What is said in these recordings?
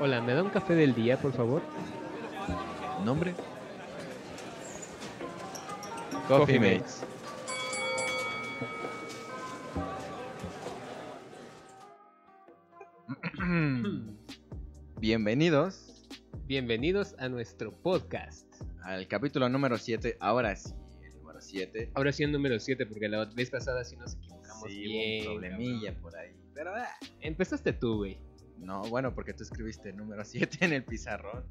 Hola, ¿me da un café del día, por favor? ¿Nombre? Coffee Mates. Bienvenidos Bienvenidos a nuestro podcast. al capítulo número 7. Ahora sí, el número 7. Ahora sí el número 7, porque la vez pasada sí nos equivocamos Sí, bien. hubo un problemilla cabrón. por ahí. Pero, ah, Empezaste tú, güey. No, bueno, porque tú escribiste el número 7 en el pizarrón.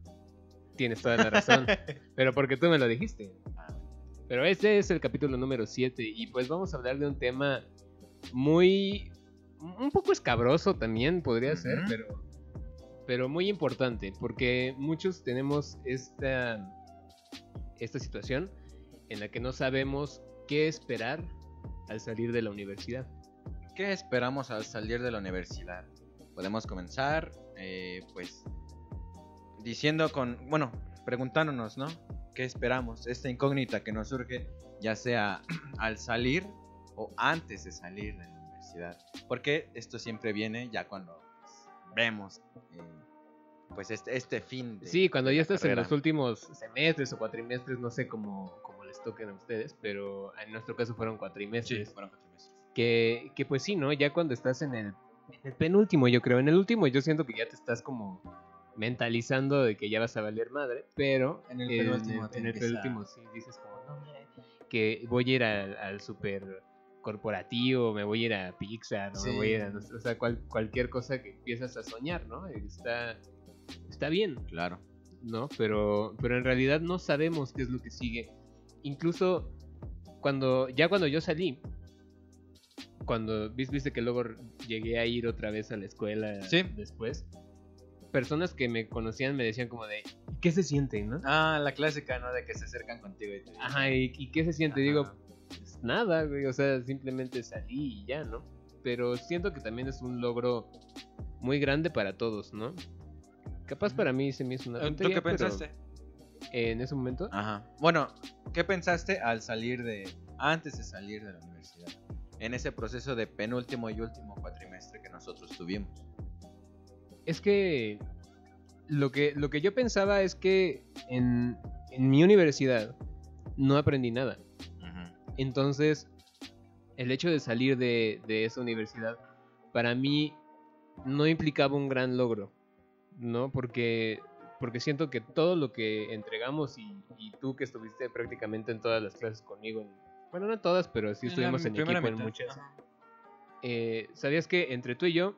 Tienes toda la razón. pero porque tú me lo dijiste. Ah, Pero este es el capítulo número 7 y pues vamos a hablar de un tema muy... un poco escabroso también podría ser, pero, pero muy importante porque muchos tenemos esta, esta situación en la que no sabemos qué esperar al salir de la universidad. ¿Qué esperamos al salir de la universidad? Podemos comenzar, eh, pues, diciendo con, bueno, preguntándonos, ¿no? ¿Qué esperamos? Esta incógnita que nos surge, ya sea al salir o antes de salir de la universidad. Porque esto siempre viene ya cuando pues, vemos, eh, pues, este, este fin de Sí, cuando ya estás en carrera. los últimos semestres o cuatrimestres, no sé cómo, cómo les toquen a ustedes, pero en nuestro caso fueron Sí, cuatrimestres. fueron cuatro meses. Que, que pues sí, ¿no? Ya cuando estás en el, en el penúltimo, yo creo. En el último yo siento que ya te estás como mentalizando de que ya vas a valer madre, pero En el en, penúltimo en el penúltimo sí dices como, no, mira, que voy a ir al, al super corporativo, me voy a ir a Pixar, ¿no? me voy a ir a, o sea, cual- cualquier cosa que empiezas a soñar, ¿no? Está, está bien, Claro. ¿no? Pero, pero en realidad no sabemos qué es lo que sigue. Incluso cuando, ya cuando yo salí, cuando vis- viste que luego llegué a ir otra vez a la escuela Sí. después, personas que me conocían me decían como de, ¿qué se siente, no? Ah, la clásica, ¿no? De que se acercan contigo y te Ajá, ¿y, y qué se siente? Ajá. Digo, pues nada, güey, o sea, simplemente salí y ya, ¿no? Pero siento que también es un logro muy grande para todos, ¿no? Capaz para mí se me hizo una ¿Tú tontería, qué pero pensaste? En ese momento, Ajá. Bueno, ¿qué pensaste al salir de. antes de salir de la universidad? En ese proceso de penúltimo y último cuatrimestre que nosotros tuvimos. Es que lo que, lo que yo pensaba es que en, en mi universidad no aprendí nada. Entonces, el hecho de salir de, de esa universidad para mí no implicaba un gran logro, ¿no? Porque, porque siento que todo lo que entregamos y, y tú que estuviste prácticamente en todas las clases conmigo, en- bueno, no todas, pero sí En estuvimos en equipo en muchas. eh, ¿sabías que entre tú y yo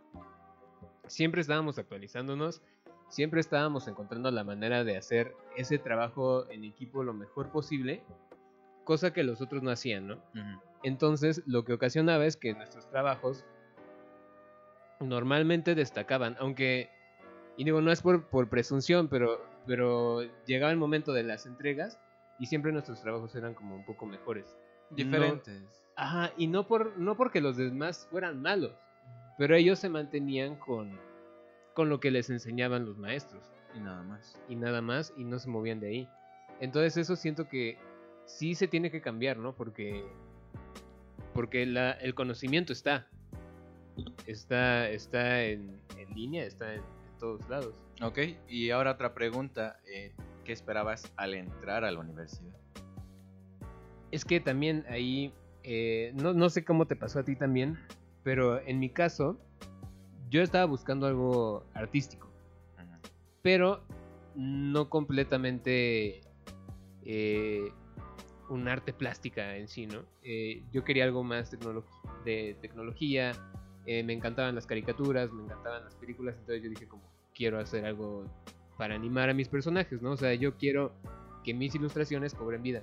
siempre estábamos actualizándonos? Siempre estábamos encontrando la manera de hacer ese trabajo en equipo lo mejor posible, cosa que los otros no hacían, ¿no? Entonces, lo que ocasionaba es que nuestros trabajos normalmente destacaban, aunque, y digo, no es por, por presunción, pero, pero llegaba el momento de las entregas y siempre nuestros trabajos eran como un poco mejores. Diferentes. Ajá, y no, por, no porque los demás fueran malos, pero ellos se mantenían con, con lo que les enseñaban los maestros Y nada más. y nada más y no se movían de ahí. Entonces eso siento que sí se tiene que cambiar, ¿no? Porque porque la, el conocimiento está está está en, en línea, está en, en todos lados. Ok, y ahora otra pregunta. eh, ¿Qué esperabas al entrar a la universidad? Es que también ahí eh, no, no sé cómo te pasó a ti también, pero en mi caso yo estaba buscando algo artístico. Pero no completamente eh, un arte plástica en sí, ¿no? Eh, yo quería algo más de tecnología, me encantaban las caricaturas, me encantaban las películas, entonces yo dije como, quiero hacer algo para animar a mis personajes, ¿no? O sea, yo quiero que mis ilustraciones cobren vida.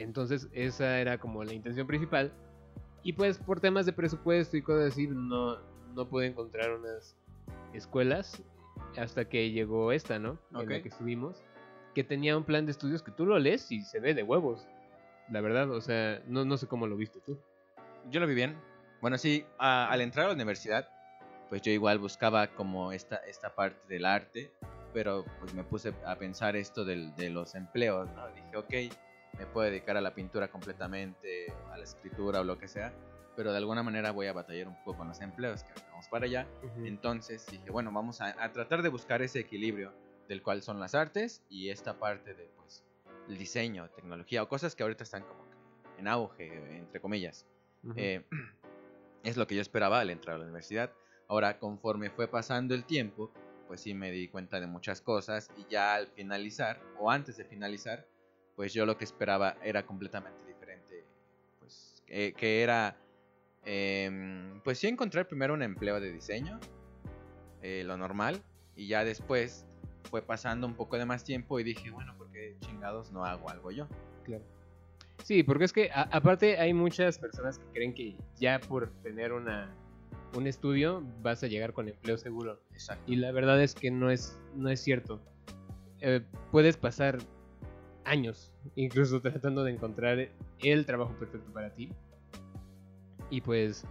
Entonces esa era como la intención principal. Y pues por temas de presupuesto y cosas así, no, no pude encontrar unas escuelas hasta que llegó esta, ¿no? En la que estuvimos. Que tenía un plan de estudios que tú lo lees y se ve de huevos. La verdad, o sea, no, no sé cómo lo viste tú. Yo lo vi bien. Bueno, sí, a- al entrar a la universidad, pues yo igual buscaba como esta, esta parte del arte, pero pues me puse a pensar esto del- de los empleos, ¿no? Dije, ok, me puedo dedicar a la pintura completamente, a la escritura o lo que sea, pero de alguna manera voy a batallar un poco con los empleos que vamos para allá. Ujú. Entonces dije, bueno, vamos a, a tratar de buscar ese equilibrio del cual son las artes y esta parte de, pues, el diseño, tecnología o cosas que ahorita están como que en auge, entre comillas. Ujú. Eh, es lo que yo esperaba al entrar a la universidad. Ahora, conforme fue pasando el tiempo, pues sí me di cuenta de muchas cosas y ya al finalizar, o antes de finalizar, pues yo lo que esperaba era completamente diferente. Pues que, que era, em, pues sí encontrar primero un empleo de diseño, eh, lo normal, y ya después fue pasando un poco de más tiempo y dije, bueno, ¿por qué chingados no hago algo yo? Claro. Sí, porque es que a- aparte hay muchas personas que creen que ya por tener una un estudio vas a llegar con empleo seguro. Exacto. Y la verdad es que no es, no es cierto. Eh, puedes pasar años incluso tratando de encontrar el trabajo perfecto para ti. Y pues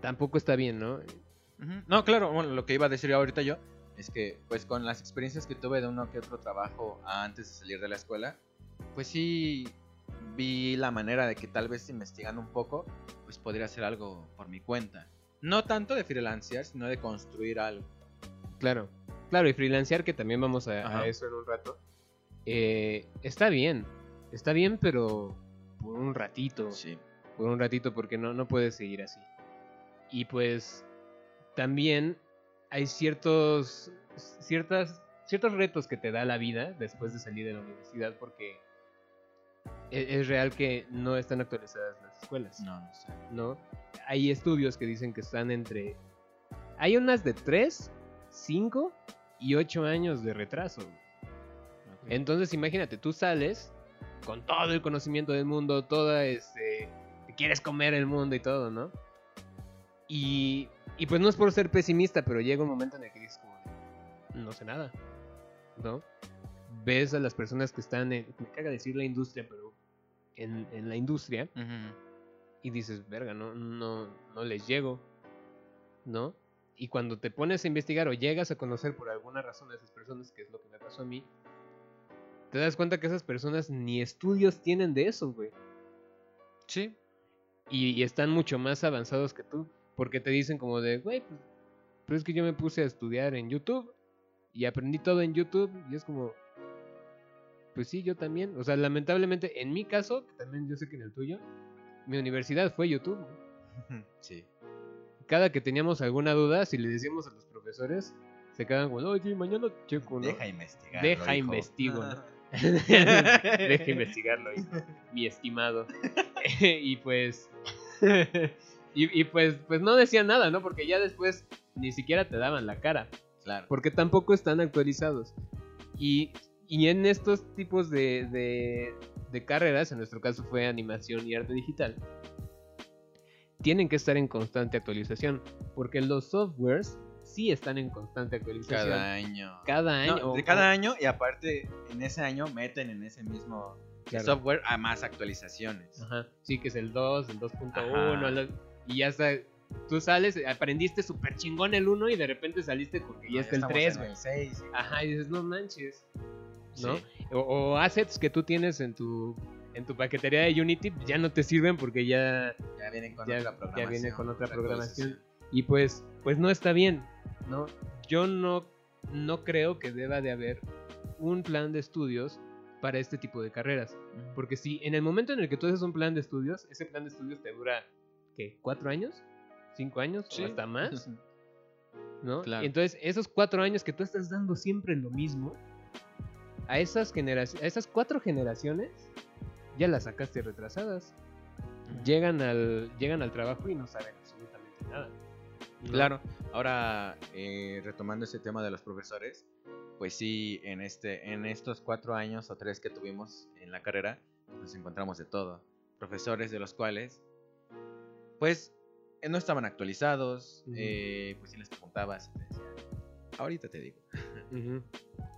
tampoco está bien, ¿no? No, claro, bueno, lo que iba a decir ahorita yo es que, pues con las experiencias que tuve de uno que otro trabajo antes de salir de la escuela, pues sí vi la manera de que tal vez investigando un poco, pues podría hacer algo por mi cuenta. No tanto de freelancear, sino de construir algo. Claro, claro, y freelancear, que también vamos a, eso en un rato, eh, está bien, está bien, pero por un ratito, Sí. por un ratito, porque no, no puedes seguir así. Y pues también hay ciertos, ciertas, ciertos retos que te da la vida después de salir de la universidad, porque e- es, real que no están actualizadas las escuelas. No, no sé. ¿no? Hay estudios que dicen que están entre... Hay unas de 3, 5 y 8 años de retraso. Entonces imagínate, tú sales con todo el conocimiento del mundo, toda este... te quieres comer el mundo y todo, ¿no? Y, y pues no es por ser pesimista, pero llega un momento en el que dices como, no sé nada, ¿no? Ves a las personas que están en, me caga decir la industria, pero en, en la industria, y dices, verga, no, no, no les llego, ¿no? Y cuando te pones a investigar o llegas a conocer por alguna razón a esas personas, que es lo que me pasó a mí, te das cuenta que esas personas ni estudios tienen de eso, güey. Sí. Y, y están mucho más avanzados que tú, porque te dicen como de, güey, pues, pero es que yo me puse a estudiar en YouTube y aprendí todo en YouTube y es como, pues sí, yo también. O sea, lamentablemente, en mi caso, que también yo sé que en el tuyo, mi universidad fue YouTube. güey. Sí. cada que teníamos alguna duda, si le decíamos a los profesores, se quedaban como, oye, mañana checo, ¿no? Deja investigar. Deja investigo, ¿no? Deja investigarlo, mi estimado. y pues, y, y pues, pues no decían nada, ¿no? Porque ya después ni siquiera te daban la cara, Claro. porque tampoco están actualizados. Y, y en estos tipos de, de, de carreras, en nuestro caso fue animación y arte digital, tienen que estar en constante actualización, porque los softwares sí están en constante actualización. Cada año. Cada No, año. de cada año y aparte en ese año meten en ese mismo Claro. software a más actualizaciones. Ajá, sí, que es el 2, el 2.1, Ajá. el- y ya está. Tú sales, aprendiste súper chingón el 1 y de repente saliste porque ya está el estamos 3, en güey. el 6. Ajá, y dices, no manches. ¿no? Sí. O, o assets que tú tienes en tu en tu paquetería de Unity ya no te sirven porque ya, Ya vienen con ya, otra ya programación. viene con otra programación. Y pues, pues no está bien, ¿no? Yo no, no creo que deba de haber un plan de estudios para este tipo de carreras. Porque si en el momento en el que tú haces un plan de estudios, ese plan de estudios te dura, ¿qué? ¿Cuatro años? ¿Cinco años? Sí. ¿O hasta más? ¿No? Claro. Entonces, esos cuatro años que tú estás dando siempre lo mismo, a esas, generaciones, a esas cuatro generaciones, ya las sacaste retrasadas. Llegan al, llegan al trabajo y no saben absolutamente nada. Claro, ahora eh, retomando ese tema de los profesores, pues sí, en, este, en estos cuatro años o tres que tuvimos en la carrera, nos encontramos de todo. Profesores de los cuales, pues, eh, no estaban actualizados, eh, pues si les preguntabas, te decían, ahorita te digo.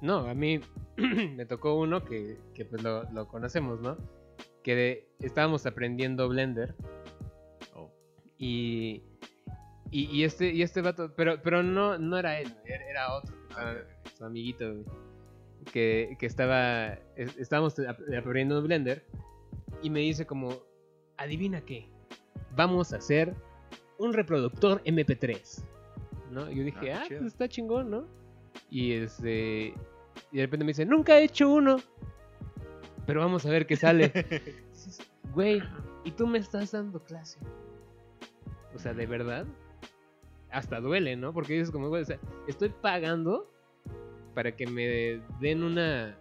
No, a mí me tocó uno que, que pues lo, lo conocemos, ¿no? Que de- estábamos aprendiendo Blender Oh. y, y, y este y este vato, pero, pero no, no era él, era, otro, Ah, su amiguito, güey, que, que estaba, es- estábamos ap- aprendiendo Blender y me dice como, adivina qué, vamos a hacer un reproductor MP3. ¿No? Y yo dije, Ah, ah, pues está chingón, ¿no? Y este. Y de repente me dice, nunca he hecho uno. Pero vamos a ver qué sale. Güey, y tú me estás dando clase. O sea, de verdad. Hasta duele, ¿no? Porque dices como, güey, o sea, estoy pagando para que me den una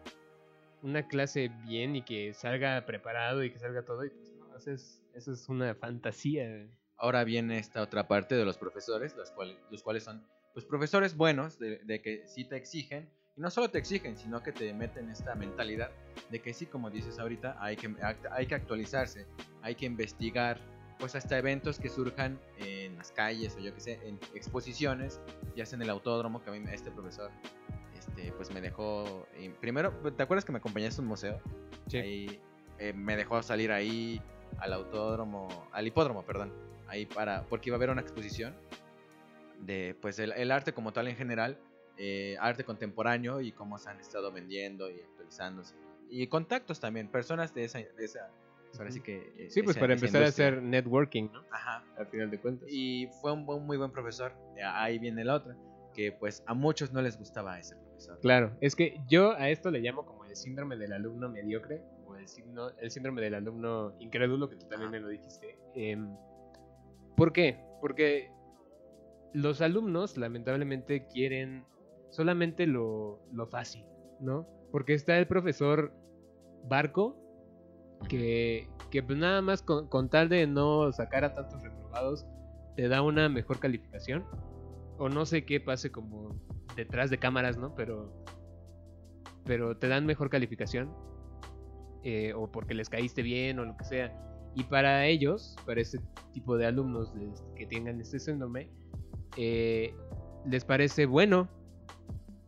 una clase bien y que salga preparado y que salga todo y pues no, eso es, eso es una fantasía. Ahora viene esta otra parte de los profesores, los cuales, los cuales son pues profesores buenos, de, que sí te exigen, y no solo te exigen, sino que te meten esta mentalidad de que sí, como dices ahorita, hay que, hay que actualizarse, hay que investigar, pues hasta eventos que surjan en las calles o yo que sé, en exposiciones, ya sea en el autódromo, que a mí este profesor este, pues me dejó, y primero, ¿te acuerdas que me acompañaste a un museo? Ahí, eh, me dejó salir ahí al autódromo, al hipódromo, perdón, ahí para, porque iba a haber una exposición de, pues, el, el arte como tal en general, eh, arte contemporáneo y cómo se han estado vendiendo y actualizándose. Y contactos también, personas de esa, de esa pues, ahora sí que... eh, Sí, pues esa- para empezar a hacer networking, ¿no? Ajá, Al final de cuentas. y fue un, buen- muy buen profesor, ahí viene la otra, que pues a muchos no les gustaba ese profesor. Claro, es que yo a esto le llamo como el síndrome del alumno mediocre o el, signo- el síndrome del alumno incrédulo, que tú también Ajá. me lo dijiste. Em, ¿Por qué? Porque los alumnos lamentablemente quieren solamente lo, lo fácil, ¿no? Porque está el profesor Barco, que, que pues nada más con, con tal de no sacar a tantos reprobados, te da una mejor calificación. O no sé qué pase como detrás de cámaras, ¿no? Pero, pero te dan mejor calificación. eh, o porque les caíste bien o lo que sea. Y para ellos, para este tipo de alumnos que tengan este síndrome, eh, les parece bueno.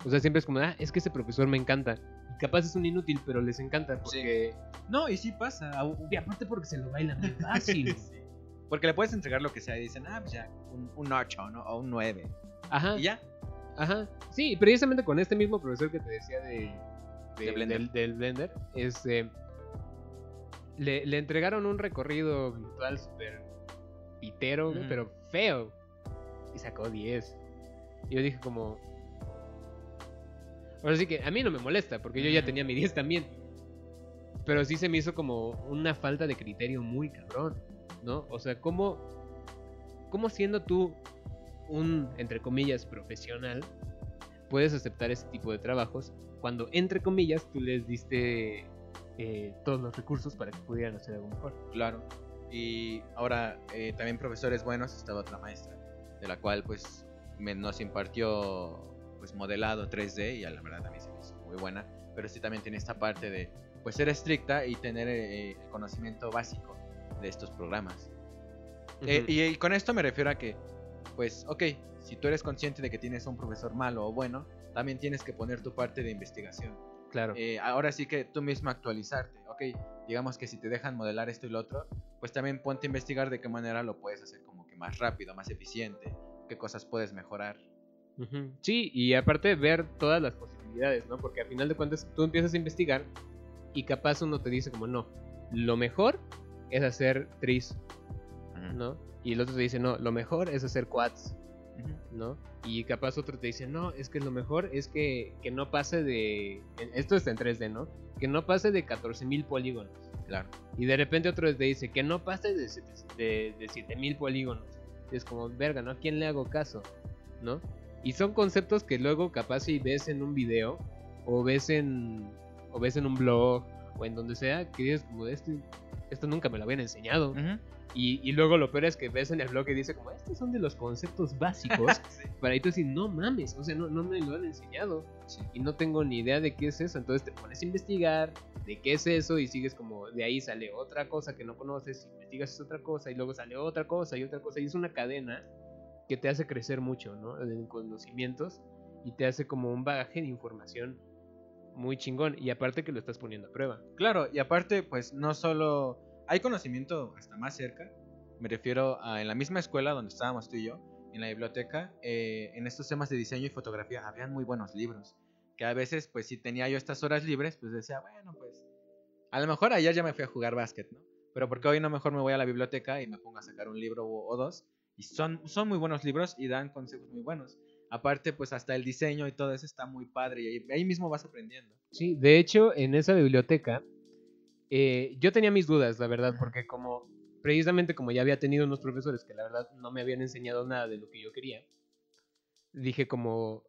O sea, siempre es como, ah, es que ese profesor me encanta. Capaz es un inútil, pero les encanta Sí. porque... No, y sí pasa, Y aparte porque se lo bailan bien fácil. Sí. Porque le puedes entregar lo que sea y dicen, ah, pues ya, un, un 8 ¿no? o un 9. Ajá. Y ya. Ajá. Sí, precisamente con este mismo profesor que te decía de, De Blender. Del, del Blender, este, le, le entregaron un recorrido virtual súper pitero, pero feo. Y sacó 10. Y yo dije como... Ahora sí que a mí no me molesta, porque yo ya tenía mi 10 también. Pero sí se me hizo como una falta de criterio muy cabrón, ¿no? O sea, ¿cómo, cómo siendo tú un, entre comillas, profesional, puedes aceptar ese tipo de trabajos cuando, entre comillas, tú les diste eh, todos los recursos para que pudieran hacer algo mejor? Claro. Y ahora eh, también profesores buenos, estaba otra maestra, de la cual pues me, nos impartió pues modelado 3D y a la verdad a mí se me hizo muy buena, pero sí también tiene esta parte de pues ser estricta y tener eh, el conocimiento básico de estos programas. Eh, y, y con esto me refiero a que, pues, ok, si tú eres consciente de que tienes un profesor malo o bueno, también tienes que poner tu parte de investigación. claro. Eh, ahora sí que tú mismo actualizarte, ok, digamos que si te dejan modelar esto y lo otro, pues también ponte a investigar de qué manera lo puedes hacer como que más rápido, más eficiente, qué cosas puedes mejorar. Sí, y aparte ver todas las posibilidades, ¿no? Porque a final de cuentas tú empiezas a investigar y capaz uno te dice como no, lo mejor es hacer tris, ¿no? Y el otro te dice no, lo mejor es hacer quads. ¿no? Y capaz otro te dice no, es que lo mejor es que, que no pase de... Esto está en 3D, ¿no? Que no pase de 14.000 polígonos. Claro. Y de repente otro te dice que no pase de, de, de 7000 polígonos. Y es como, verga, ¿no? ¿A quién le hago caso? ¿No? Y son conceptos que luego capaz si ves en un video o ves en o ves en un blog o en donde sea que dices como esto esto nunca me lo habían enseñado y, y luego lo peor es que ves en el blog y dice como estos son de los conceptos básicos Sí. para ahí tú decir no mames o sea no, no me lo han enseñado Sí. y no tengo ni idea de qué es eso. Entonces te pones a investigar de qué es eso y sigues como de ahí sale otra cosa que no conoces, investigas es otra cosa y luego sale otra cosa y otra cosa y es una cadena que te hace crecer mucho, ¿no? En conocimientos y te hace como un bagaje de información muy chingón y aparte que lo estás poniendo a prueba. Claro, y aparte, pues no solo hay conocimiento hasta más cerca, me refiero a en la misma escuela donde estábamos tú y yo, en la biblioteca, eh, en estos temas de diseño y fotografía, habían muy buenos libros, que a veces, pues si tenía yo estas horas libres, pues decía, bueno, pues a lo mejor ayer ya me fui a jugar básquet, ¿no? pero ¿por qué hoy no mejor me voy a la biblioteca y me pongo a sacar un libro o dos? Y son, son muy buenos libros y dan consejos muy buenos. Aparte, pues hasta el diseño y todo eso está muy padre y ahí, mismo vas aprendiendo. Sí, de hecho, en esa biblioteca eh, yo tenía mis dudas, la verdad, porque como precisamente como ya había tenido unos profesores que la verdad no me habían enseñado nada de lo que yo quería, dije como,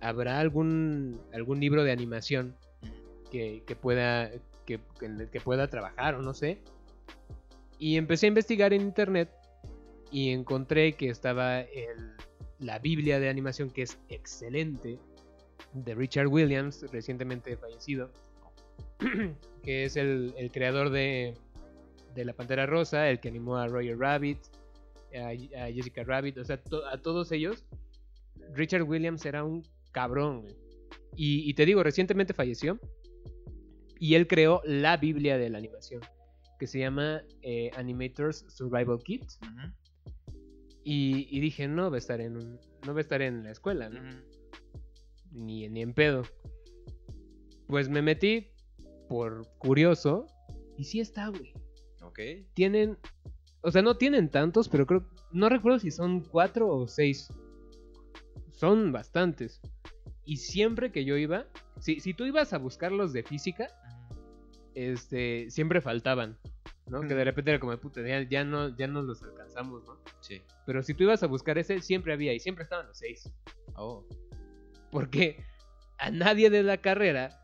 ¿habrá algún, algún libro de animación que, que pueda, que- que pueda trabajar o no sé? Y empecé a investigar en internet y encontré que estaba la Biblia de animación, que es excelente, de Richard Williams, recientemente fallecido, que es el, creador de, de La Pantera Rosa, el que animó a Roger Rabbit, a, Jessica Rabbit, o sea, a todos ellos. Richard Williams era un cabrón, y te digo, recientemente falleció. Y él creó la Biblia de la animación, que se llama eh, Animators Survival Kit. Y, y dije, no va a estar en un- no va a estar en la escuela, ¿no? ni, ni en pedo. Pues me metí por curioso y sí está, güey. Ok. Tienen, o sea, no tienen tantos, pero creo, no recuerdo si son cuatro o seis. Son bastantes. Y siempre que yo iba, si, si tú ibas a buscar los de física, este, siempre faltaban, ¿no? Que de repente era como, puta, ya, ya no, ya no los alcanzamos, ¿no? Sí. Pero si tú ibas a buscar ese, siempre había y siempre estaban los seis. Oh. Porque a nadie de la carrera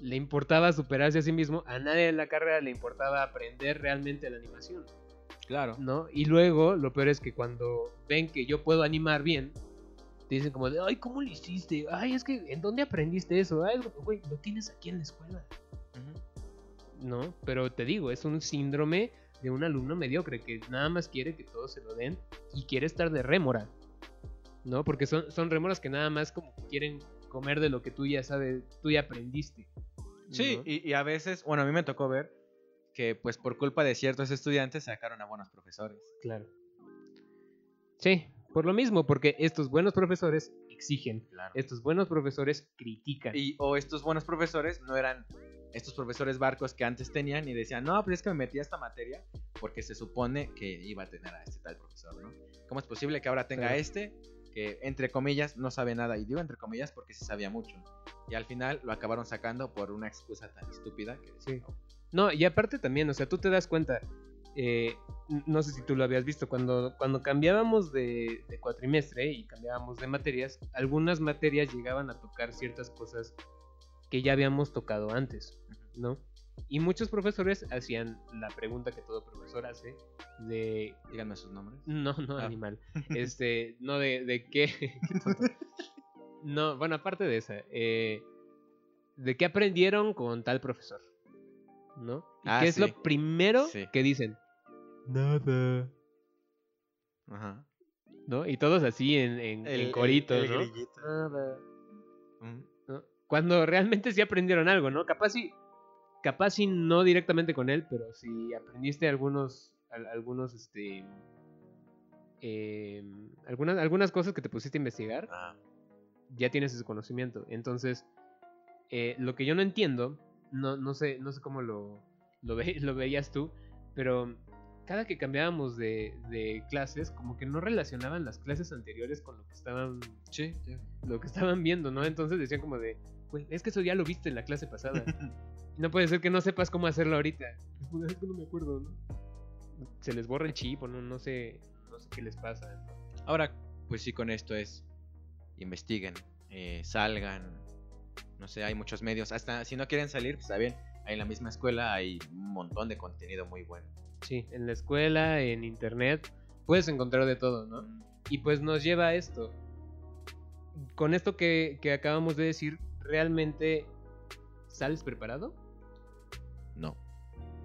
le importaba superarse a sí mismo, a nadie de la carrera le importaba aprender realmente la animación, Claro. ¿no? Y luego, lo peor es que cuando ven que yo puedo animar bien, te dicen como de, ay, ¿cómo lo hiciste? Ay, es que, ¿en dónde aprendiste eso? Ay, güey, lo tienes aquí en la escuela. ¿No? Pero te digo, es un síndrome de un alumno mediocre que nada más quiere que todos se lo den y quiere estar de rémora, ¿no? Porque son, son rémoras que nada más como quieren comer de lo que tú ya sabes, tú ya aprendiste. Sí, y a veces, bueno, a mí me tocó ver que pues por culpa de ciertos estudiantes sacaron a buenos profesores. Claro. Sí, por lo mismo, porque estos buenos profesores exigen, Claro. estos buenos profesores critican. Y, o estos buenos profesores no eran estos profesores barcos que antes tenían y decían, no, pero es que me metí a esta materia porque se supone que iba a tener a este tal profesor, ¿no? ¿Cómo es posible que ahora tenga Claro. este que, entre comillas, no sabe nada? Y digo entre comillas porque sí sabía mucho. Y al final lo acabaron sacando por una excusa tan estúpida que Sí. No, y aparte también, o sea, tú te das cuenta, eh, no sé si tú lo habías visto, cuando, cuando cambiábamos de, de cuatrimestre y cambiábamos de materias, algunas materias llegaban a tocar ciertas cosas que ya habíamos tocado antes, ¿no? Y muchos profesores hacían la pregunta que todo profesor hace de... Díganme sus nombres. No, no, Ah. animal. Este, no de, de qué... qué tonto. no, bueno, aparte de esa, eh, de qué aprendieron con tal profesor, ¿no? ¿Y Ah, qué es sí. lo primero Sí. que dicen? Nada. Ajá. ¿No? Y todos así en, en, en coritos, el ¿no? grillito. Nada. Ujú. ¿no? Cuando realmente sí aprendieron algo, ¿no? Capaz sí, capaz sí no directamente con él, pero si aprendiste algunos, al- algunos, este, em, algunas, algunas cosas que te pusiste a investigar, Ah, ya tienes ese conocimiento. Entonces, eh, lo que yo no entiendo, no, no sé, no sé cómo lo, lo, ve- lo veías tú, pero cada que cambiábamos de, de clases, como que no relacionaban las clases anteriores con lo que estaban, sí, sí. lo que estaban viendo, ¿no? Entonces decían como de, "Güey, es que eso ya lo viste en la clase pasada. No puede ser que no sepas cómo hacerlo ahorita. Es que no me acuerdo, ¿no? Se les borra el chip o no, no sé, no sé qué les pasa. ¿no? Ahora, pues sí, con esto es investiguen, eh, salgan, no sé, hay muchos medios. Hasta si no quieren salir, pues está bien. Ahí en la misma escuela hay un montón de contenido muy bueno. Sí, en la escuela, en internet, puedes encontrar de todo, ¿no? Y pues nos lleva a esto. Con esto que, que acabamos de decir, ¿realmente sales preparado? No.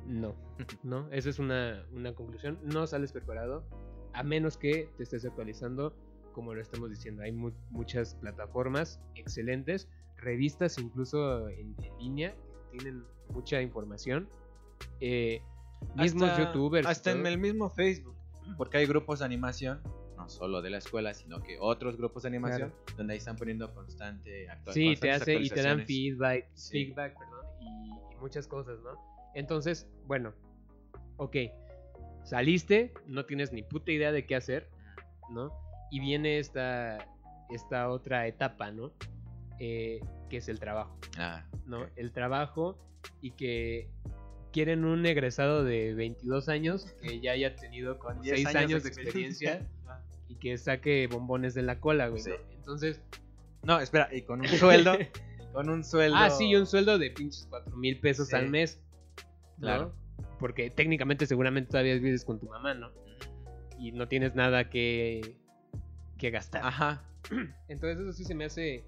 No, no, esa es una, una conclusión. No sales preparado a menos que te estés actualizando, como lo estamos diciendo. Hay mu- muchas plataformas excelentes, revistas incluso en, en línea que tienen mucha información. Eh, mismos Hasta- youtubers. Hasta en el mismo Facebook. Porque hay grupos de animación, no solo de la escuela, sino que otros grupos de animación, donde ahí están poniendo constante actua- Sí, te hace y te dan feedback, Sí. feedback perdón, y, y muchas cosas, ¿no? Entonces, bueno, ok, saliste, no tienes ni puta idea de qué hacer, ¿no? Y viene esta, esta otra etapa, ¿no? Eh, que es el trabajo, Ah, ¿no? El trabajo y que quieren un egresado de 22 años que ya haya tenido con 10 6 años, de experiencia que saque bombones de la cola, güey. Sí. ¿no? Entonces, No, espera, y con un sueldo. con un sueldo. ah, sí, un sueldo de pinches 4 mil pesos Sí. al mes. ¿no? Claro. Porque técnicamente seguramente todavía vives con tu mamá, ¿no? Y no tienes nada que, que gastar. Ajá. Entonces eso sí se me hace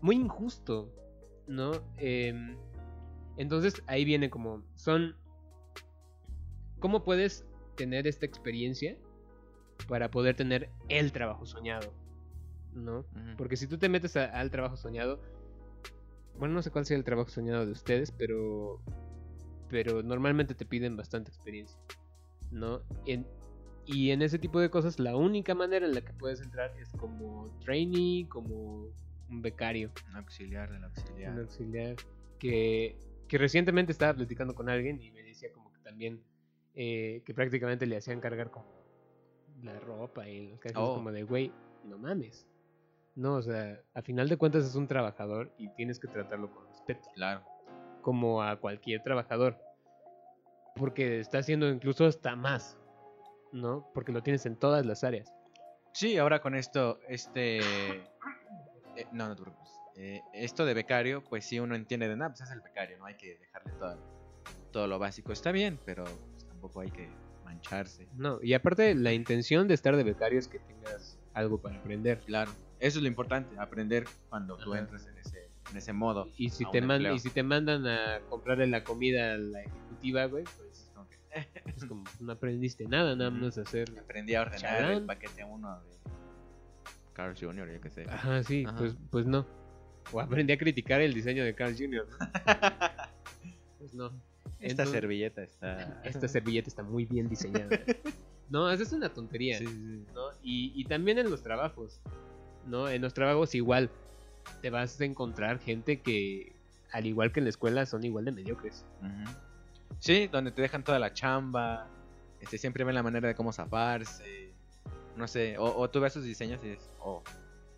muy injusto, ¿no? Em, entonces ahí viene como, son, ¿cómo puedes tener esta experiencia para poder tener el trabajo soñado? ¿No? Porque si tú te metes a- al trabajo soñado, bueno, no sé cuál sea el trabajo soñado de ustedes, pero, pero normalmente te piden bastante experiencia, ¿no? En- y en ese tipo de cosas, la única manera en la que puedes entrar es como trainee, como un becario, Un auxiliar del auxiliar. un auxiliar, que, que recientemente estaba platicando con alguien y me decía como que también, eh, que prácticamente le hacían cargar como la ropa y los cajas Oh. como de, güey, no mames. No, o sea, a final de cuentas es un trabajador y tienes que tratarlo con respeto, Claro. como a cualquier trabajador. Porque está haciendo incluso hasta más, ¿no? Porque lo tienes en todas las áreas. Sí, ahora con esto, este... eh, no, no te preocupes. Eh, esto de becario, pues sí uno entiende de nada, pues es el becario, no hay que dejarle todo, todo lo básico. Está bien, pero pues, tampoco hay que mancharse. No, y aparte la intención de estar de becario es que tengas algo para aprender. Claro, eso es lo importante, aprender cuando tú Ajá. entres en ese, en ese modo. Y si, te un man- empleo. y si te mandan a comprarle la comida a la ejecutiva, güey, pues Como que, es como no aprendiste nada, nada más hacer. Aprendí a ordenar Charán. el paquete 1 de Carl Jr., yo qué sé. Ajá, sí, Ajá. pues pues no. O aprendí a criticar el diseño de Carl Jr. ¿no? Pues no. Esta Entonces, servilleta está... esta servilleta está muy bien diseñada. No, esa es una tontería. Sí, sí, sí. ¿no? Y, y también en los trabajos, ¿no? En los trabajos igual te vas a encontrar gente que, al igual que en la escuela, son igual de mediocres. Sí, donde te dejan toda la chamba, este, siempre ven la manera de cómo zafarse, no sé, o, o tú ves sus diseños y dices, oh,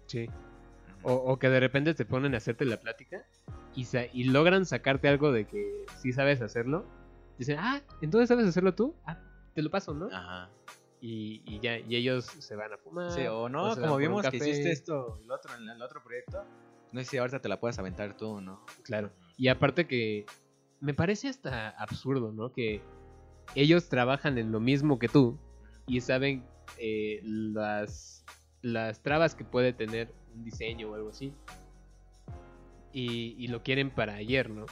Sí. O, o que de repente te ponen a hacerte la plática y, sa- y logran sacarte algo de que sí sabes hacerlo. Dicen, ah, entonces sabes hacerlo tú. Ah, te lo paso, ¿no? Ajá. Y, y ya, y ellos se van a fumar. Sí, o no, como vimos que hiciste esto, el otro, en el otro proyecto, no sé si ahorita te la puedes aventar tú, ¿no? Claro. Y aparte que me parece hasta absurdo, ¿no? Que ellos trabajan en lo mismo que tú y saben eh, las, las trabas que puede tener un diseño o algo así. Y, y lo quieren para ayer, ¿no?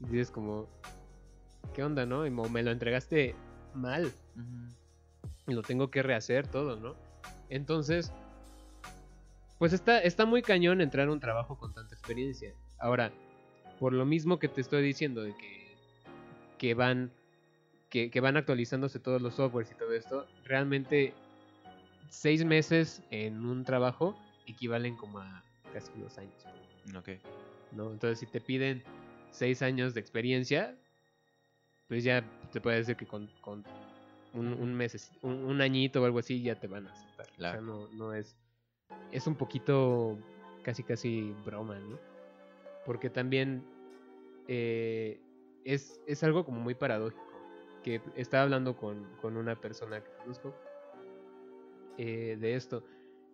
Y dices como, ¿qué onda, no? Y me lo entregaste mal y lo tengo que rehacer todo, ¿no? Entonces, pues está, está muy cañón entrar a un trabajo con tanta experiencia. Ahora, por lo mismo que te estoy diciendo de que, que van que, que van actualizándose todos los softwares y todo esto, realmente seis meses en un trabajo equivalen como a casi dos años, Ok. ¿no? Entonces, si te piden seis años de experiencia, pues ya te puede decir que con, con un, un mes, un, un añito o algo así ya te van a aceptar. Claro. O sea, no, no es. Es un poquito casi casi broma, ¿no? Porque también eh, es, es algo como muy paradójico. Que estaba hablando con, con una persona que conozco eh, de esto.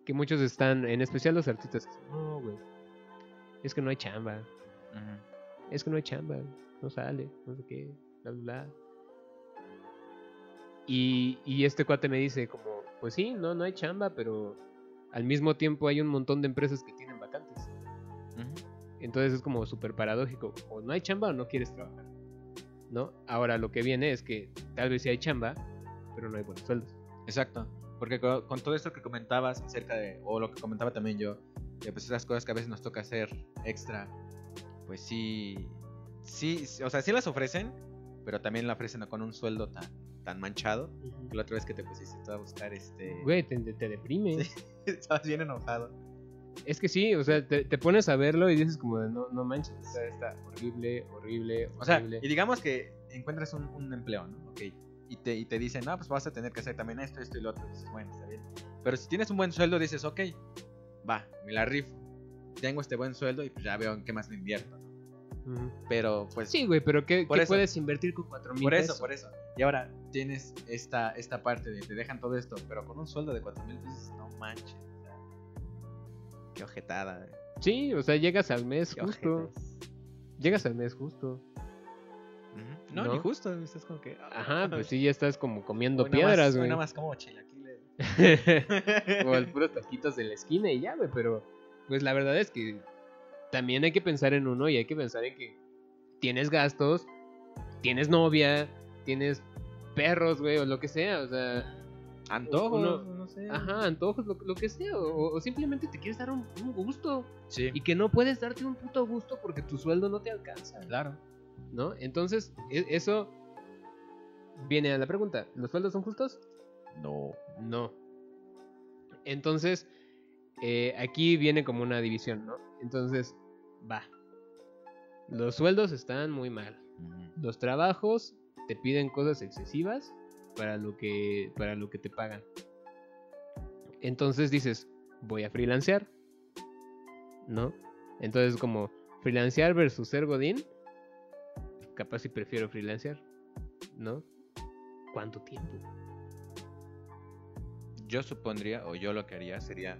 Que muchos están, en especial los artistas, no, güey. Es que no hay chamba. Es que no hay chamba. No sale. No sé qué. Bla, bla, bla. Y, y este cuate me dice como, pues sí, no, no hay chamba, pero al mismo tiempo hay un montón de empresas que tienen vacantes. Entonces es como súper paradójico. O no hay chamba o no quieres trabajar. ¿No? Ahora lo que viene es que tal vez sí hay chamba, pero no hay buenos sueldos. Exacto. Porque co- con, todo esto que comentabas acerca de, o lo que comentaba también yo, de pues esas cosas que a veces nos toca hacer extra, pues sí, sí, o sea, sí las ofrecen, pero también la ofrecen con un sueldo tan, tan manchado. que La otra vez que te pusiste a buscar este... Güey, te, te deprime. Sí. Estabas bien enojado. Es que sí, o sea, te, te pones a verlo y dices como de, no, no manches, está, está horrible, horrible, O sea, horrible. y digamos que encuentras un, un empleo, ¿no? Ok. Y te, y te dicen, no, pues vas a tener que hacer también esto, esto y lo otro. Dices, bueno, está bien. Pero si tienes un buen sueldo, dices, ok, va, me la rifo. Tengo este buen sueldo y pues ya veo en qué más me invierto. ¿no? Ujú. Pero pues Sí, güey, pero ¿qué, Por qué eso. puedes invertir con 4 mil por eso, por eso. Y ahora tienes esta, esta parte de te dejan todo esto, pero con un sueldo de 4 mil pesos, no manches. o sea, Qué ojetada. eh. Sí, o sea, llegas al mes Qué justo. ojetes. Llegas al mes justo. No, ¿No? ni justo. Estás como que. Ajá, pues sí, ya estás como comiendo piedras, güey. Nada más como chilaquiles. o el puros taquitos de la esquina y ya, güey, pero pues la verdad es que también hay que pensar en uno y hay que pensar en que tienes gastos, tienes novia, tienes perros, güey, o lo que sea, o sea, Antojos, Uno- no sé. ajá, antojos, lo, lo que sea, o, o simplemente te quieres dar un, un gusto Sí, y que no puedes darte un puto gusto porque tu sueldo no te alcanza, claro. ¿No? Entonces, e- eso viene a la pregunta, ¿los sueldos son justos? No. No. Entonces, eh, aquí viene como una división, ¿no? Entonces, va. Los sueldos están muy mal. Los trabajos te piden cosas excesivas para lo que, para lo que te pagan. Entonces dices, voy a freelancear. ¿No? Entonces como freelancear versus ser godín, capaz si prefiero freelancear. ¿No? ¿Cuánto tiempo? Yo supondría, o yo lo que haría sería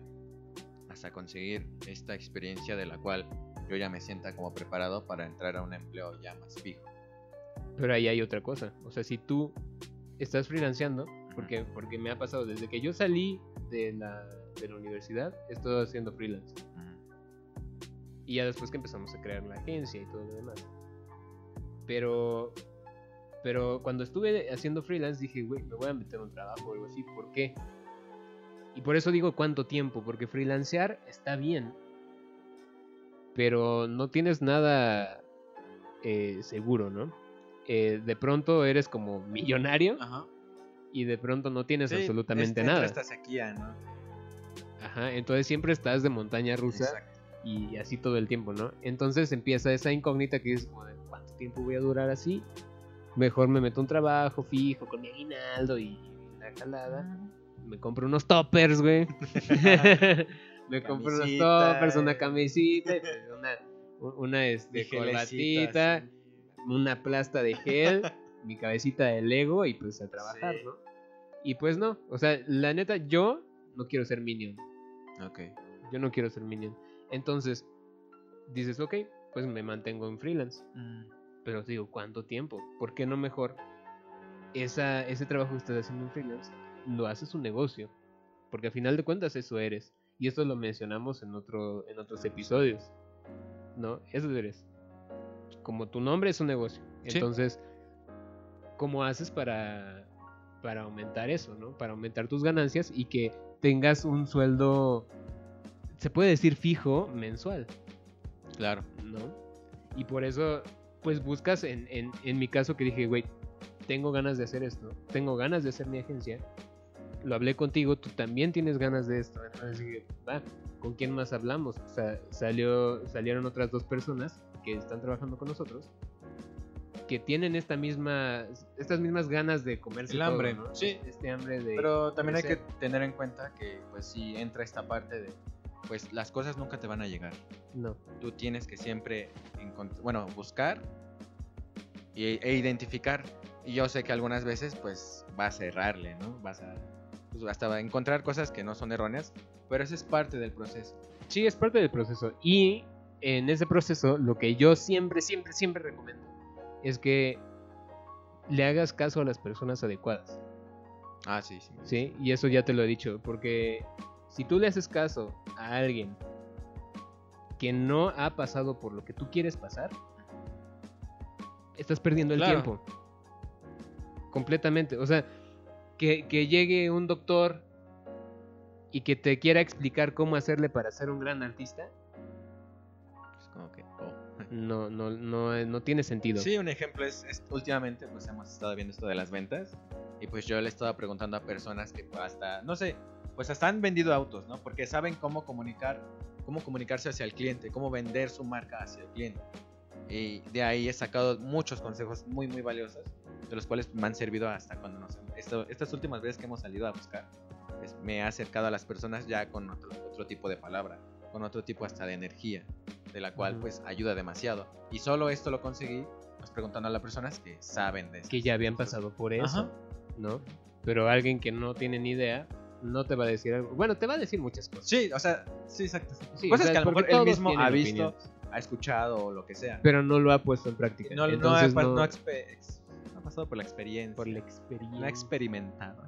hasta conseguir esta experiencia de la cual yo ya me sienta como preparado para entrar a un empleo ya más fijo. Pero ahí hay otra cosa. O sea, si tú estás freelanceando, porque, porque me ha pasado desde que yo salí de la, de la universidad, estado haciendo freelance. Y ya después que empezamos a crear la agencia y todo lo demás. Pero, pero cuando estuve haciendo freelance dije, güey, me voy a meter a un trabajo o algo así. ¿Por qué? Y por eso digo cuánto tiempo, porque freelancear está bien. Pero no tienes nada eh, seguro, ¿no? Eh, de pronto eres como millonario Ajá. y de pronto no tienes Sí, absolutamente nada. esta sequía, ¿no? Ajá, entonces siempre estás de montaña rusa Exacto. y así todo el tiempo, ¿no? Entonces empieza esa incógnita que es como de cuánto tiempo voy a durar así. Mejor me meto a un trabajo fijo con mi aguinaldo y la jalada. Me compro unos toppers, güey. me compro unos toppers, una camisita, una, una este, corbatita, una plasta de gel, mi cabecita de Lego y pues a trabajar, Sí. ¿no? Y pues no, o sea, la neta, yo no quiero ser minion. Ok. Yo no quiero ser minion. Entonces, dices, ok, pues me mantengo en freelance. Pero digo, ¿cuánto tiempo? ¿Por qué no mejor esa, ese trabajo que estás haciendo en freelance lo haces un negocio? Porque al final de cuentas eso eres. Y esto lo mencionamos en, otro, en otros episodios. ¿No? Eso eres. Como tu nombre es un negocio. Sí. Entonces, ¿cómo haces para, para aumentar eso, ¿no? Para aumentar tus ganancias y que tengas un sueldo, se puede decir fijo, mensual. Claro. ¿no? Y por eso, pues buscas, en, en, en mi caso que dije, güey, tengo ganas de hacer esto, tengo ganas de hacer mi agencia, lo hablé contigo, tú también tienes ganas de esto, entonces dije, va, ¿con quién más hablamos? O sea, salió, salieron otras dos personas que están trabajando con nosotros, que tienen esta misma, estas mismas ganas de comerse El todo, hambre, ¿no? sí. Este hambre de... Pero también hay que crecer. tener en cuenta que, pues, si entra esta parte de, pues, las cosas nunca te van a llegar. No. Tú tienes que siempre, bueno, buscar y- e identificar. Y yo sé que algunas veces, pues, vas a errarle, ¿no? Vas a, pues, hasta encontrar cosas que no son erróneas, pero eso es parte del proceso. Sí, es parte del proceso. Y en ese proceso, lo que yo siempre, siempre, siempre recomiendo es que le hagas caso a las personas adecuadas. Ah, sí, sí. ¿Sí? Y eso ya te lo he dicho. Porque si tú le haces caso a alguien que no ha pasado por lo que tú quieres pasar, estás perdiendo el Claro. tiempo. Completamente. O sea, que, que llegue un doctor y que te quiera explicar cómo hacerle para ser un gran artista, Es como que, oh. no, no, no, no tiene sentido. Sí, un ejemplo es, es- últimamente pues hemos estado viendo esto de las ventas y pues yo le estaba preguntando a personas que hasta, no sé, pues hasta han vendido autos, ¿no? Porque saben cómo comunicar, cómo comunicarse hacia el cliente, cómo vender su marca hacia el cliente. Y de ahí he sacado muchos consejos muy, muy valiosos de los cuales me han servido hasta cuando nos... Esto, estas últimas veces que hemos salido a buscar, pues, me he acercado a las personas ya con otro, otro tipo de palabra, con otro tipo hasta de energía, de la cual pues ayuda demasiado. Y solo esto lo conseguí pues preguntando a las personas que saben de esto. Que ya habían pasado por eso, Ajá. ¿no? Pero alguien que no tiene ni idea no te va a decir algo. Bueno, te va a decir muchas cosas. Sí, o sea, sí, exacto. Sí, Cosas o sea, que a lo mejor él mismo ha visto, opiniones. ha escuchado o lo que sea. Pero no lo ha puesto en práctica. no, no, ha, no- ha pasado por la experiencia. por la no ha experiencia. experimentado.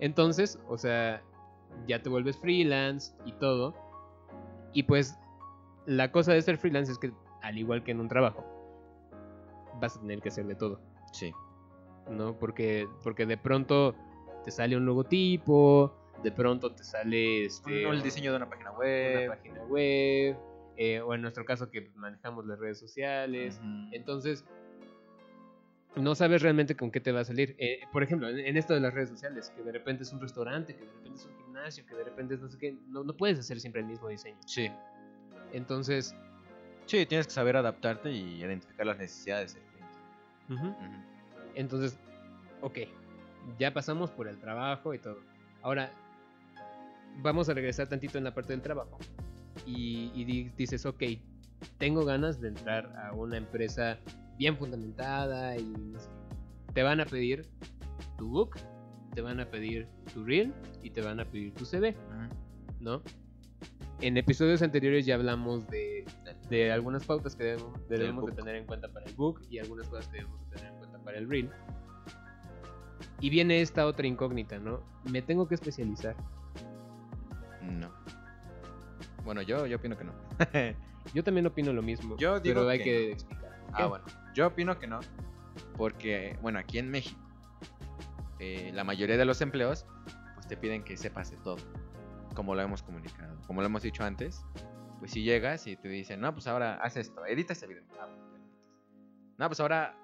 Entonces, o sea, ya te vuelves freelance y todo. Y pues, la cosa de ser freelance es que, al igual que en un trabajo, vas a tener que hacer de todo, Sí. ¿no? Porque, porque de pronto te sale un logotipo, de pronto te sale este, el diseño de una página una web. página web, eh, o en nuestro caso que manejamos las redes sociales. Entonces, no sabes realmente con qué te va a salir. Eh, por ejemplo, en, en esto de las redes sociales, que de repente es un restaurante, que de repente es un gimnasio, que de repente es no sé qué, no, no puedes hacer siempre el mismo diseño. Sí. Entonces, Sí, tienes que saber adaptarte y identificar las necesidades del cliente. entonces, ok, ya pasamos por el trabajo y todo. Ahora, vamos a regresar tantito en la parte del trabajo. Y, y di- dices, ok, tengo ganas de entrar a una empresa bien fundamentada y no sé qué. te van a pedir tu book, te van a pedir tu reel y te van a pedir tu CV. ¿no? En episodios anteriores ya hablamos de, de algunas pautas que debemos, debemos de tener en cuenta para el book y algunas cosas que debemos de tener en cuenta para el reel. Y viene esta otra incógnita, ¿no? Me tengo que especializar. No. Bueno, yo, yo opino que no. Yo también opino lo mismo, Yo digo pero hay que que no. explicar. ah, bueno. Yo opino que no. Porque, bueno, aquí en México, eh, la mayoría de los empleos, pues te piden que sepas de todo. Como lo hemos comunicado. Como lo hemos dicho antes. Pues si llegas y te dicen, no, pues ahora haz esto, edita este video. Ah, pues. No, pues ahora,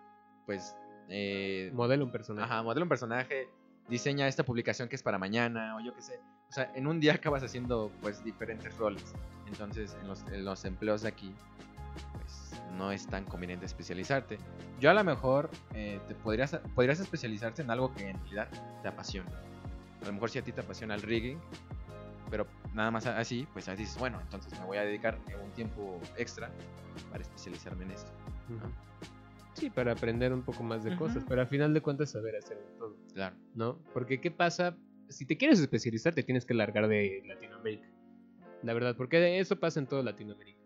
pues, eh, Modela un personaje. Ajá, modela un personaje, diseña esta publicación que es para mañana o yo qué sé. O sea, en un día acabas haciendo pues diferentes roles. Entonces, en los, en los empleos de aquí, pues no es tan conveniente especializarte. Yo a lo mejor eh, te podrías, podrías especializarte en algo que en realidad te apasiona. A lo mejor si a ti te apasiona el rigging, pero nada más así, pues ahí dices, bueno, entonces me voy a dedicar un tiempo extra para especializarme en esto. Ujú. Sí, para aprender un poco más de cosas, pero al final de cuentas saber hacer de todo, Claro. ¿no? Porque ¿qué pasa? Si te quieres especializar, te tienes que largar de Latinoamérica. La verdad, porque eso pasa en toda Latinoamérica.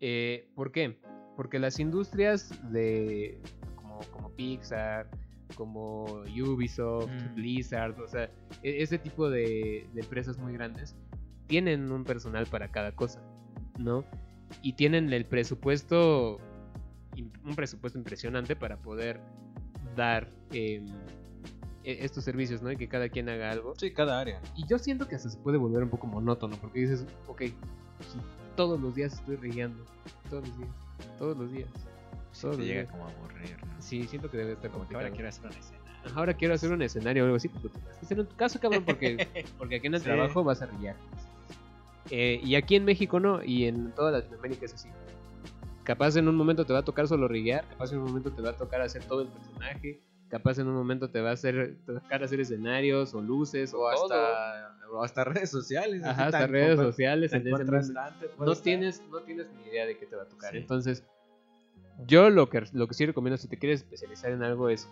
Eh, ¿Por qué? Porque las industrias de como, como Pixar, como Ubisoft, Mm. Blizzard, o sea, e- ese tipo de, de empresas muy grandes tienen un personal para cada cosa, ¿no? Y tienen el presupuesto, un presupuesto impresionante para poder dar em, e- estos servicios, ¿no? Y que cada quien haga algo. Sí, cada área. Y yo siento que hasta se puede volver un poco monótono, porque dices, ok, todos los días estoy rigueando, todos los días, todos los días. Sí, te llega días. como a aburrir, ¿no? Sí, siento que debe estar Como que ahora complicado. quiero hacer una escena. Ahora quiero hacer un escenario o algo así, pues hacer en tu caso, cabrón, porque, porque aquí en el Sí. trabajo vas a rillar. Eh, y aquí en México no, y en toda Latinoamérica es así. Capaz en un momento te va a tocar solo riguear, capaz en un momento te va a tocar hacer todo el personaje, capaz en un momento te va a hacer te va a tocar hacer escenarios o luces o, hasta, o hasta redes sociales. Ajá, hasta redes sociales en ese puede no estar. tienes no tienes ni idea de qué te va a tocar. Sí. Entonces, yo lo que lo que sí recomiendo si te quieres especializar en algo es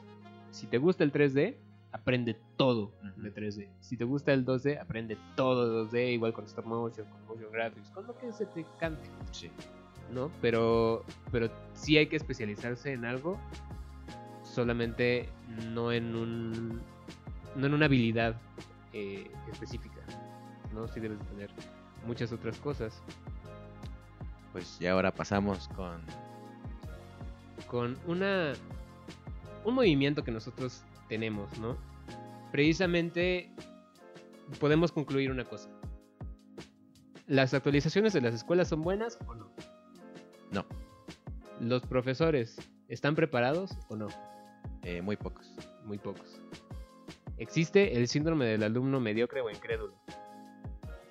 si te gusta el 3D, aprende todo de 3D. Si te gusta el 2D, aprende todo de 2D, igual con stop motion, con motion graphics, con lo que se te cante, Sí. ¿No? Pero pero sí hay que especializarse en algo solamente no en un no en una habilidad eh, específica, ¿no? Sí debes de tener muchas otras cosas. Pues ya ahora pasamos con. con una un movimiento que nosotros tenemos, ¿no? Precisamente podemos concluir una cosa. ¿Las actualizaciones de las escuelas son buenas o no? No. ¿Los profesores están preparados o no? eh, muy pocos. Muy pocos. ¿Existe el síndrome del alumno mediocre o incrédulo?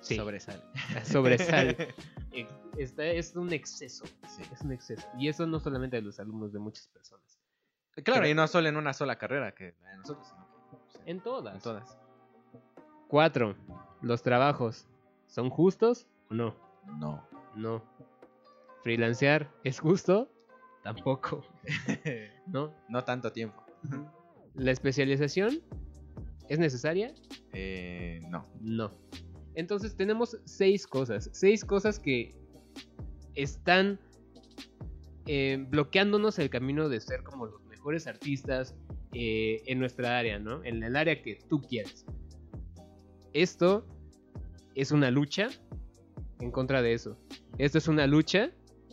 Sí, Sobresale. sobresale. Está, es un exceso. Sí. Es un exceso. Y eso no solamente de los alumnos, de muchas personas. Claro, Pero- y no solo en una sola carrera, que la de nosotros, sino que, En todas. en todas. Cuatro, los trabajos. ¿Son justos o no? No. No. ¿Freelancear es justo? Tampoco. ¿No? no tanto tiempo. ¿La especialización es necesaria? Eh, no. No. Entonces tenemos seis cosas. Seis cosas que están eh, bloqueándonos el camino de ser como los mejores artistas eh, en nuestra área, ¿no? En el área que tú quieras. Esto es una lucha en contra de eso. Esto es una lucha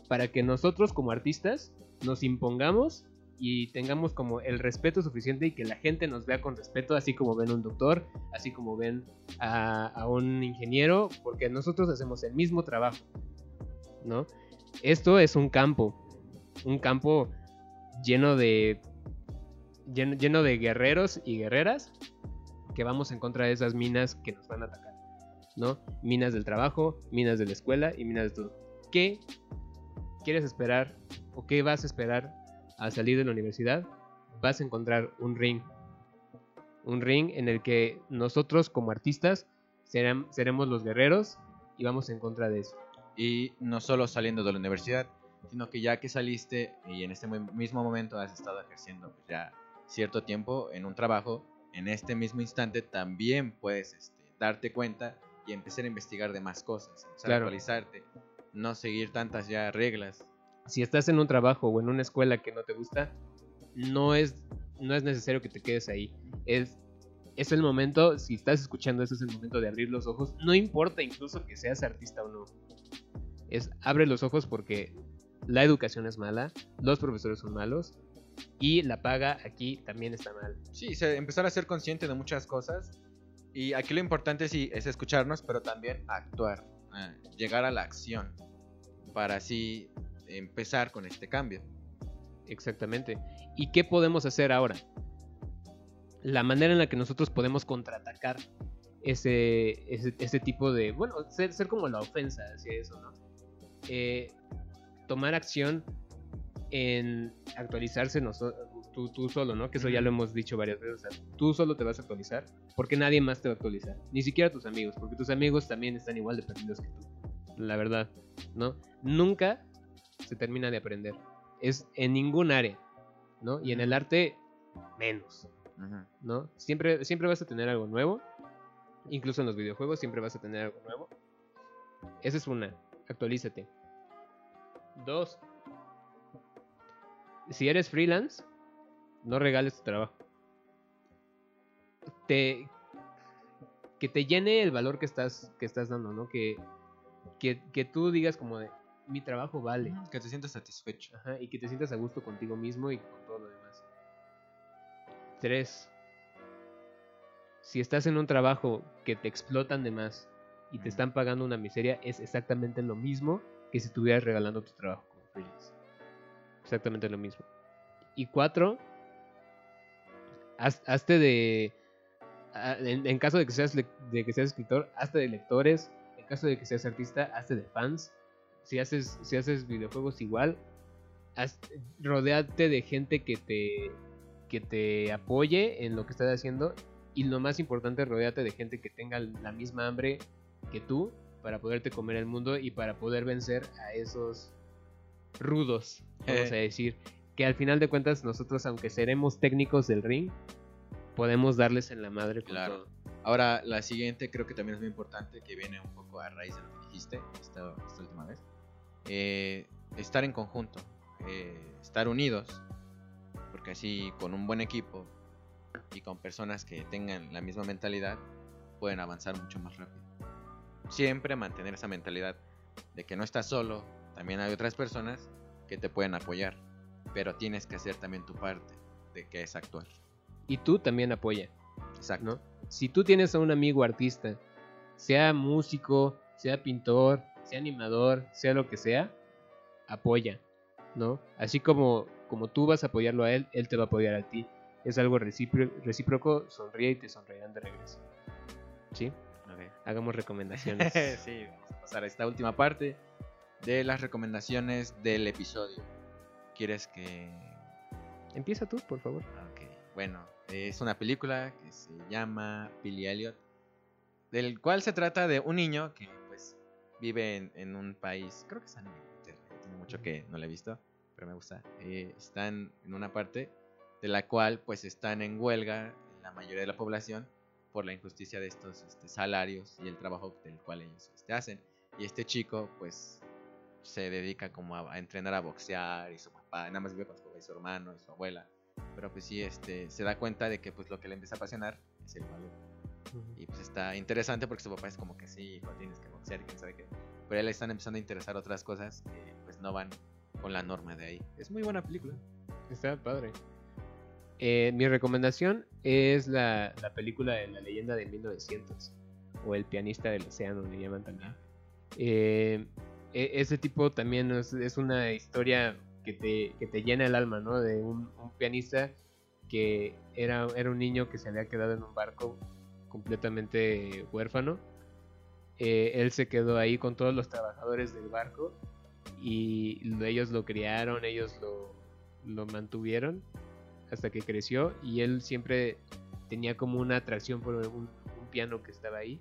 para que nosotros como artistas nos impongamos y tengamos como el respeto suficiente y que la gente nos vea con respeto, así como ven un doctor, así como ven a, a un ingeniero, porque nosotros hacemos el mismo trabajo, ¿no? Esto es un campo, un campo lleno de lleno, lleno de guerreros y guerreras que vamos en contra de esas minas que nos van a atacar, ¿no? Minas del trabajo, minas de la escuela y minas de todo. ¿Qué quieres esperar o qué vas a esperar al salir de la universidad? Vas a encontrar un ring. Un ring en el que nosotros como artistas serem- seremos los guerreros y vamos en contra de eso. Y no solo saliendo de la universidad, sino que ya que saliste y en este mo- mismo momento has estado ejerciendo ya cierto tiempo en un trabajo, en este mismo instante también puedes este, darte cuenta y empezar a investigar de más cosas, empezar Claro. a actualizarte, no seguir tantas ya reglas. si estás en un trabajo o en una escuela que no te gusta, no es, no es necesario que te quedes ahí. Es, es el momento, si estás escuchando eso, es el momento de abrir los ojos. No importa incluso que seas artista o no. Es abre los ojos porque la educación es mala, los profesores son malos y la paga aquí también está mal. Sí, se- empezar a ser consciente de muchas cosas. Y aquí lo importante sí es escucharnos, pero también actuar, llegar a la acción, para así empezar con este cambio. Exactamente. ¿Y qué podemos hacer ahora? La manera en la que nosotros podemos contraatacar ese, ese, ese tipo de... Bueno, ser, como la ofensa hacia eso, ¿no? Eh, tomar acción en actualizarse noso- tú, tú solo, ¿no? Que eso ya lo hemos dicho varias veces. o sea, tú solo te vas a actualizar porque nadie más te va a actualizar. Ni siquiera tus amigos, porque tus amigos también están igual de perdidos que tú. La verdad, ¿no? Nunca se termina de aprender. Es en ningún área, ¿no? Y en el arte, menos, ¿no? Siempre, siempre vas a tener algo nuevo. Incluso en los videojuegos siempre vas a tener algo nuevo. Esa es una. Actualízate. Dos. Si eres freelance, no regales tu trabajo. Te, que te llene el valor que estás, que estás dando, ¿no? Que, que, que tú digas como de, mi trabajo vale. Que te sientas satisfecho. Ajá, y que te sientas a gusto contigo mismo y con todo lo demás. 3. Si estás en un trabajo que te explotan de más y te están pagando una miseria, es exactamente lo mismo que si estuvieras regalando tu trabajo como freelance. Exactamente lo mismo. Y 4. Hazte de. a- En, en caso de que, seas de que seas escritor, hazte de lectores. En caso de que seas artista, hazte de fans si haces, si haces videojuegos igual, haz- rodéate de gente que te, que te apoye en lo que estás haciendo. Y lo más importante, rodéate de gente que tenga la misma hambre que tú para poderte comer el mundo y para poder vencer a esos rudos, vamos a Eh. decir. Que al final de cuentas nosotros, aunque seremos técnicos del ring, podemos darles en la madre con Claro. todo. Ahora, la siguiente creo que también es muy importante, que viene un poco a raíz de lo que dijiste esta, esta última vez. Eh, estar en conjunto, eh, estar unidos, porque así con un buen equipo y con personas que tengan la misma mentalidad, pueden avanzar mucho más rápido. Siempre mantener esa mentalidad de que no estás solo, también hay otras personas que te pueden apoyar, pero tienes que hacer también tu parte, de que es actuar. Y tú también apoya. Exacto. ¿no? Si tú tienes a un amigo artista, sea músico, sea pintor, sea animador, sea lo que sea, apoya, ¿no? Así como, como tú vas a apoyarlo a él, él te va a apoyar a ti. Es algo recípro- recíproco, sonríe y te sonreirán de regreso. ¿Sí? Hagamos recomendaciones. sí, vamos a pasar a esta última parte de las recomendaciones del episodio. ¿Quieres que Empieza tú, por favor. Ok, bueno, es una película que se llama Billy Elliot, del cual se trata de un niño que pues vive en, en un país, creo que está en Inglaterra, tiene mucho que no lo he visto, pero me gusta. Eh, están en una parte de la cual pues están en huelga la mayoría de la población por la injusticia de estos este, salarios y el trabajo del cual ellos este, hacen. Y este chico pues se dedica como a, a entrenar a boxear y su papá nada más vive con su papá y su hermano y su abuela. Pero pues sí, este, se da cuenta de que pues lo que le empieza a apasionar es el ballet. Y pues está interesante porque su papá es como que sí, hijo, tienes que boxear y quién sabe qué. Pero él le están empezando a interesar otras cosas que pues no van con la norma de ahí. Es muy buena película. Está padre. Eh, mi recomendación es la, la película de la leyenda de 1900 o El pianista del océano, le llaman también. Eh, e- ese tipo también es, una historia que te, que te llena el alma, ¿no? De un, pianista que era, era un niño que se había quedado en un barco completamente huérfano. Eh, él se quedó ahí con todos los trabajadores del barco y lo- ellos lo criaron, ellos lo, lo mantuvieron hasta que creció y él siempre tenía como una atracción por un, un piano que estaba ahí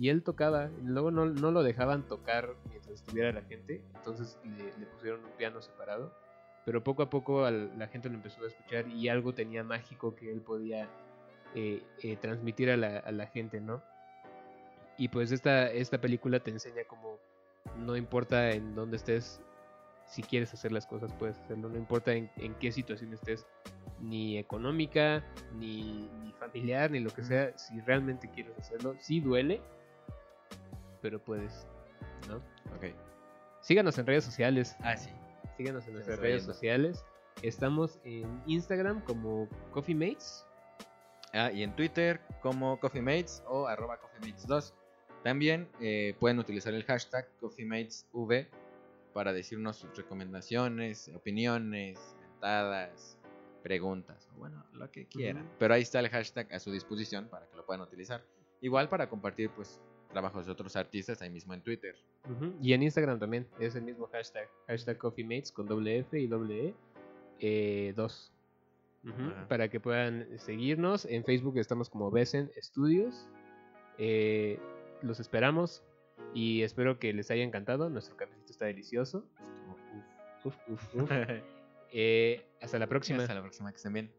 y él tocaba, y luego no, no lo dejaban tocar mientras estuviera la gente, entonces le, le pusieron un piano separado, pero poco a poco al- la gente lo empezó a escuchar y algo tenía mágico que él podía eh, eh, transmitir a la, a la gente, ¿no? Y pues esta, esta película te enseña como no importa en dónde estés, si quieres hacer las cosas puedes hacerlo, no importa en, en qué situación estés, ni económica, ni, ni familiar, ni lo que sea, si realmente quieres hacerlo, sí duele, pero puedes, ¿no? Ok. Síganos en redes sociales, Ah, sí. síganos en nuestras redes sociales. Estamos en Instagram como Coffee Mates. Ah, y en Twitter como Coffee Mates o arroba Coffee Mates 2. También eh, pueden utilizar el hashtag CoffeeMatesV para decirnos sus recomendaciones, opiniones, mentadas, preguntas, o bueno, lo que quieran. Pero ahí está el hashtag a su disposición para que lo puedan utilizar. Igual para compartir pues trabajos de otros artistas ahí mismo en Twitter. Y en Instagram también es el mismo hashtag, hashtag Coffee Mates con doble F y doble E eh, dos. Ujú, Ajá. Para que puedan seguirnos. En Facebook estamos como Besen Studios. Eh, los esperamos y espero que les haya encantado. Nuestro cafecito está delicioso. Uf, uf, uf. Eh, hasta la próxima. Hasta la próxima, que estén bien.